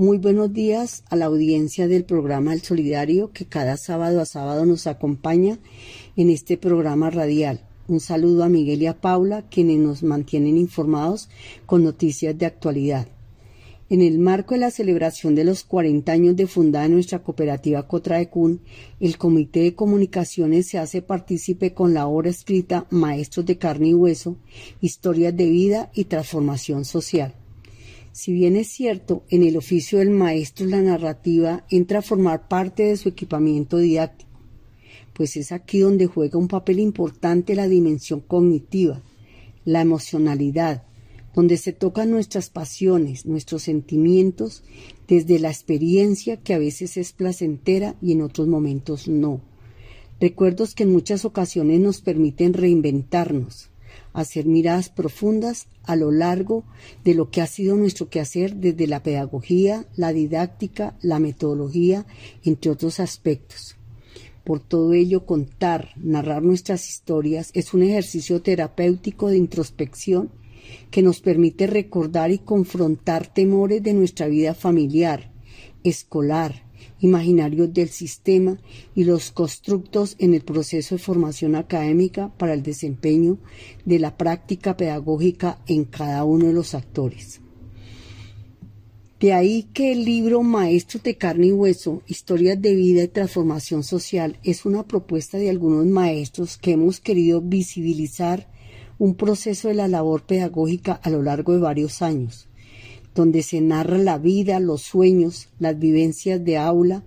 Muy buenos días a la audiencia del programa El Solidario que cada sábado a sábado nos acompaña en este programa radial. Un saludo a Miguel y a Paula, quienes nos mantienen informados con noticias de actualidad. En el marco de la celebración de los 40 años de fundada nuestra cooperativa Cotraecún, el Comité de Comunicaciones se hace partícipe con la obra escrita Maestros de Carne y Hueso, Historias de Vida y Transformación Social. Si bien es cierto, en el oficio del maestro la narrativa entra a formar parte de su equipamiento didáctico, pues es aquí donde juega un papel importante la dimensión cognitiva, la emocionalidad, donde se tocan nuestras pasiones, nuestros sentimientos, desde la experiencia que a veces es placentera y en otros momentos no. Recuerdos que en muchas ocasiones nos permiten reinventarnos, hacer miradas profundas a lo largo de lo que ha sido nuestro quehacer desde la pedagogía, la didáctica, la metodología, entre otros aspectos. Por todo ello, contar, narrar nuestras historias es un ejercicio terapéutico de introspección que nos permite recordar y confrontar temores de nuestra vida familiar, escolar, imaginarios del sistema y los constructos en el proceso de formación académica para el desempeño de la práctica pedagógica en cada uno de los actores. De ahí que el libro Maestros de carne y hueso, historias de vida y transformación social es una propuesta de algunos maestros que hemos querido visibilizar un proceso de la labor pedagógica a lo largo de varios años, donde se narra la vida, los sueños, las vivencias de aula,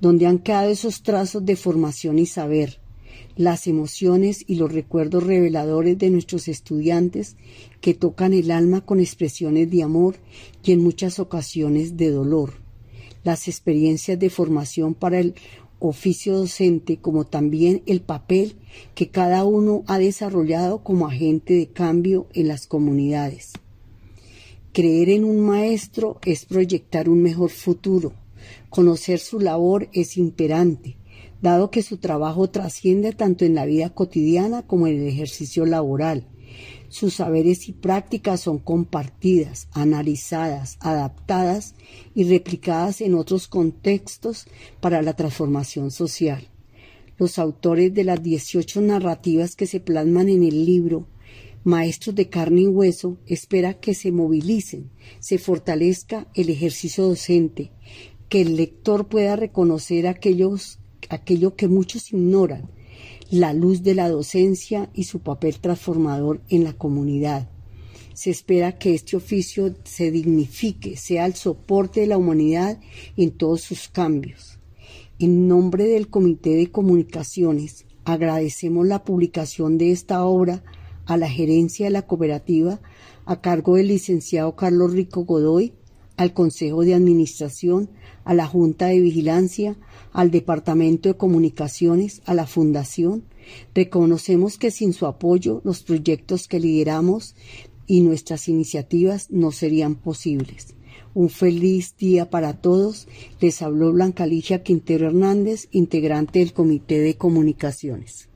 donde han quedado esos trazos de formación y saber, las emociones y los recuerdos reveladores de nuestros estudiantes que tocan el alma con expresiones de amor y en muchas ocasiones de dolor, las experiencias de formación para el oficio docente como también el papel que cada uno ha desarrollado como agente de cambio en las comunidades. Creer en un maestro es proyectar un mejor futuro. Conocer su labor es imperante, dado que su trabajo trasciende tanto en la vida cotidiana como en el ejercicio laboral sus saberes y prácticas son compartidas, analizadas, adaptadas y replicadas en otros contextos para la transformación social. Los autores de las 18 narrativas que se plasman en el libro Maestros de carne y hueso espera que se movilicen, se fortalezca el ejercicio docente, que el lector pueda reconocer aquellos, aquello que muchos ignoran, la luz de la docencia y su papel transformador en la comunidad. Se espera que este oficio se dignifique, sea el soporte de la humanidad en todos sus cambios. En nombre del Comité de Comunicaciones, agradecemos la publicación de esta obra a la gerencia de la cooperativa a cargo del licenciado Carlos Rico Godoy, al Consejo de Administración, a la Junta de Vigilancia, al Departamento de Comunicaciones, a la Fundación. Reconocemos que sin su apoyo los proyectos que lideramos y nuestras iniciativas no serían posibles. Un feliz día para todos. Les habló Blanca Ligia Quintero Hernández, integrante del Comité de Comunicaciones.